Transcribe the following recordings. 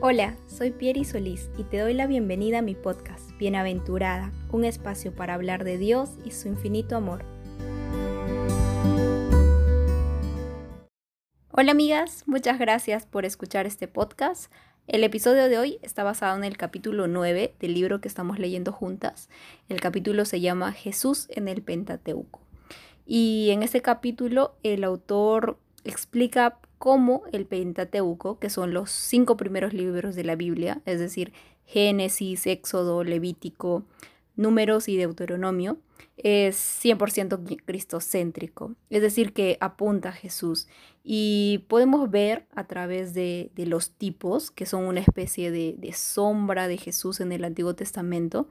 Hola, soy Pieri Solís y te doy la bienvenida a mi podcast, Bienaventurada, un espacio para hablar de Dios y su infinito amor. Hola amigas, muchas gracias por escuchar este podcast. El episodio de hoy está basado en el capítulo 9 del libro que estamos leyendo juntas. El capítulo se llama Jesús en el Pentateuco. Y en este capítulo el autor explica cómo el Pentateuco, que son los cinco primeros libros de la Biblia, es decir, Génesis, Éxodo, Levítico, Números y Deuteronomio, es 100% cristocéntrico, es decir, que apunta a Jesús. Y podemos ver a través de, los tipos, que son una especie de, sombra de Jesús en el Antiguo Testamento,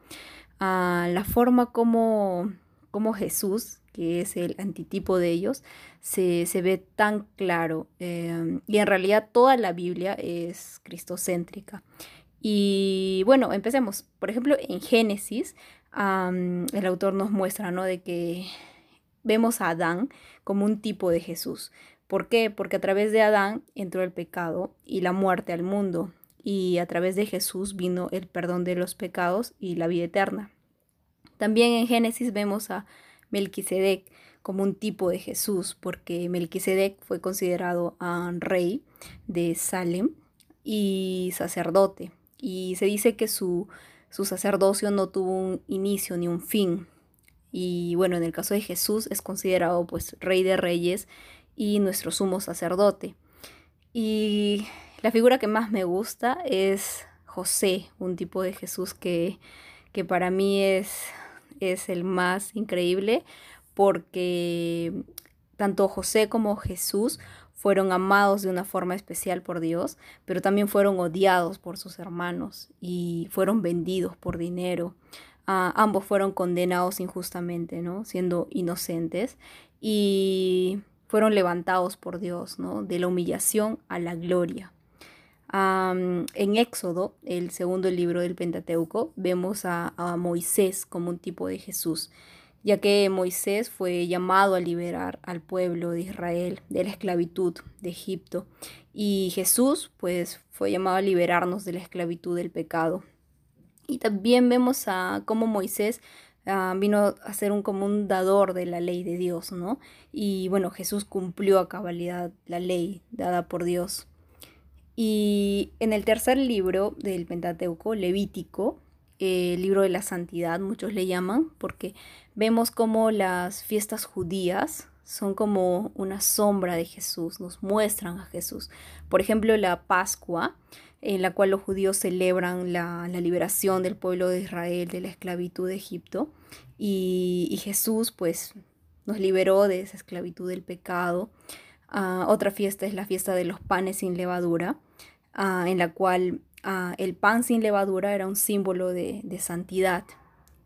a la forma como, como Jesús que es el antitipo de ellos, se, ve tan claro. Em, y en realidad toda la Biblia es cristocéntrica. Y bueno, empecemos. Por ejemplo, en Génesis, el autor nos muestra, ¿no? De que vemos a Adán como un tipo de Jesús. ¿Por qué? Porque a través de Adán entró el pecado y la muerte al mundo. Y a través de Jesús vino el perdón de los pecados y la vida eterna. También en Génesis vemos a Melquisedec como un tipo de Jesús, porque Melquisedec fue considerado rey de Salem y sacerdote. Y se dice que su, su sacerdocio no tuvo un inicio ni un fin. Y bueno, en el caso de Jesús es considerado pues rey de reyes y nuestro sumo sacerdote. Y la figura que más me gusta es José, un tipo de Jesús que, que para mí es es el más increíble porque tanto José como Jesús fueron amados de una forma especial por Dios, pero también fueron odiados por sus hermanos y fueron vendidos por dinero. Ah, ambos fueron condenados injustamente, ¿no? Siendo inocentes y fueron levantados por Dios, ¿no? De la humillación a la gloria en Éxodo, el segundo libro del Pentateuco, vemos a, Moisés como un tipo de Jesús, ya que Moisés fue llamado a liberar al pueblo de Israel de la esclavitud de Egipto y Jesús pues fue llamado a liberarnos de la esclavitud del pecado. Y también vemos a cómo Moisés vino a ser un común dador de la ley de Dios, ¿no? Y bueno, Jesús cumplió a cabalidad la ley dada por Dios. Y en el tercer libro del Pentateuco, Levítico, el libro de la santidad, muchos le llaman, porque vemos como las fiestas judías son como una sombra de Jesús, nos muestran a Jesús. Por ejemplo, la Pascua, en la cual los judíos celebran la, liberación del pueblo de Israel de la esclavitud de Egipto, y, Jesús pues nos liberó de esa esclavitud del pecado. Ah, otra fiesta es la fiesta de los panes sin levadura, Ah, en la cual ah, el pan sin levadura era un símbolo de, santidad.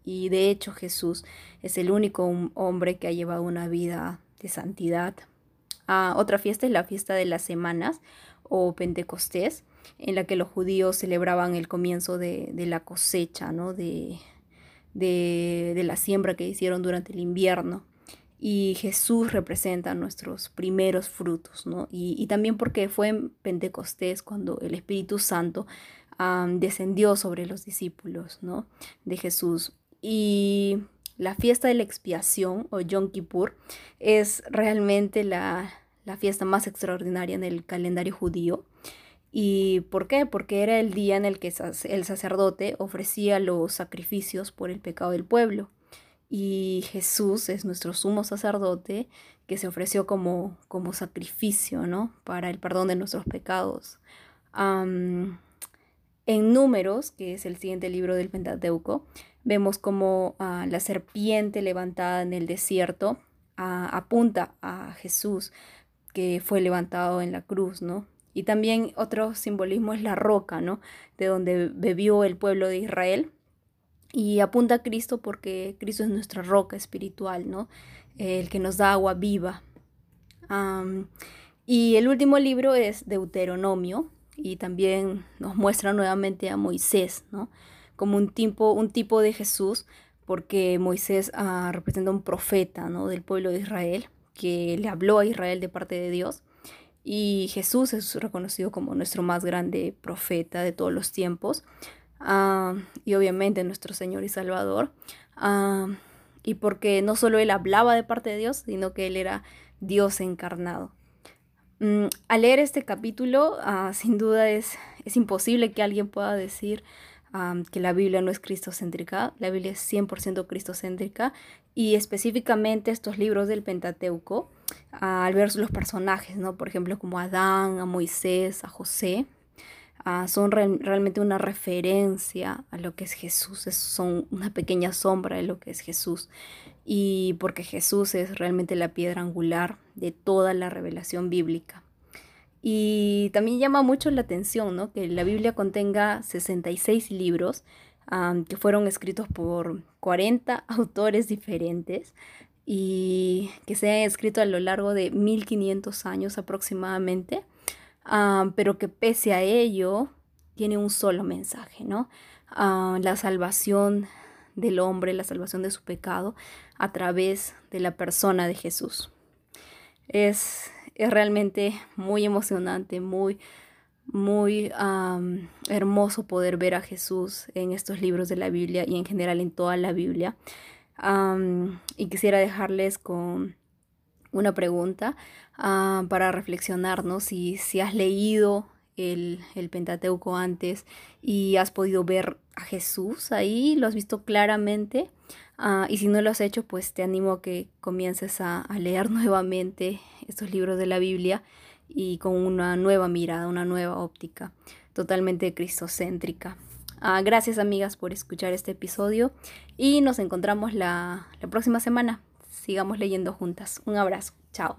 Y de hecho Jesús es el único hombre que ha llevado una vida de santidad. Otra fiesta es la fiesta de las semanas o Pentecostés, en la que los judíos celebraban el comienzo de, la cosecha, ¿no? de, la siembra que hicieron durante el invierno y Jesús representa nuestros primeros frutos, ¿no? Y, también porque fue en Pentecostés cuando el Espíritu Santo descendió sobre los discípulos, ¿no? De Jesús. Y la fiesta de la expiación o Yom Kippur es realmente la, la fiesta más extraordinaria en el calendario judío. ¿Y por qué? Porque era el día en el que el sacerdote ofrecía los sacrificios por el pecado del pueblo y Jesús es nuestro sumo sacerdote que se ofreció como, como sacrificio, ¿no? Para el perdón de nuestros pecados. en Números, que es el siguiente libro del Pentateuco, vemos como ah, la serpiente levantada en el desierto ah, apunta a Jesús que fue levantado en la cruz, ¿no? Y también otro simbolismo es la roca, ¿no? De donde bebió el pueblo de Israel y apunta a Cristo porque Cristo es nuestra roca espiritual, ¿no? El que nos da agua viva. y el último libro es Deuteronomio y también nos muestra nuevamente a Moisés, ¿no? Como un tipo, un tipo de Jesús, porque Moisés ah, representa un profeta, ¿no? Del pueblo de Israel, que le habló a Israel de parte de Dios. y Jesús es reconocido como nuestro más grande profeta de todos los tiempos ah, y obviamente nuestro Señor y Salvador. Ah, y porque no solo Él hablaba de parte de Dios, sino que Él era Dios encarnado. Mm, al leer este capítulo, ah, sin duda es, es imposible que alguien pueda decir que la Biblia no es cristocéntrica, la Biblia es 100% cristocéntrica y específicamente estos libros del Pentateuco, al ver los personajes, ¿no? por ejemplo como Adán, a Moisés, a José, ah, son realmente una referencia a lo que es Jesús, son una pequeña sombra de lo que es Jesús y porque Jesús es realmente la piedra angular de toda la revelación bíblica. Y también llama mucho la atención ¿no? que la Biblia contenga 66 libros que fueron escritos por 40 autores diferentes y que se han escrito a lo largo de 1500 años aproximadamente, pero que pese a ello tiene un solo mensaje, ¿no? la salvación del hombre, la salvación de su pecado a través de la persona de Jesús. Es, es realmente muy emocionante, muy, muy hermoso poder ver a Jesús en estos libros de la Biblia y en general en toda la Biblia. y quisiera dejarles con una pregunta para reflexionar, Si, si has leído el, el, Pentateuco antes y has podido ver a Jesús ahí, lo has visto claramente. Ah, y si no lo has hecho, pues te animo a que comiences a, leer nuevamente estos libros de la Biblia y con una nueva mirada, una nueva óptica, totalmente cristocéntrica. Ah, gracias amigas por escuchar este episodio y nos encontramos la próxima semana. Sigamos leyendo juntas. Un abrazo. Chao.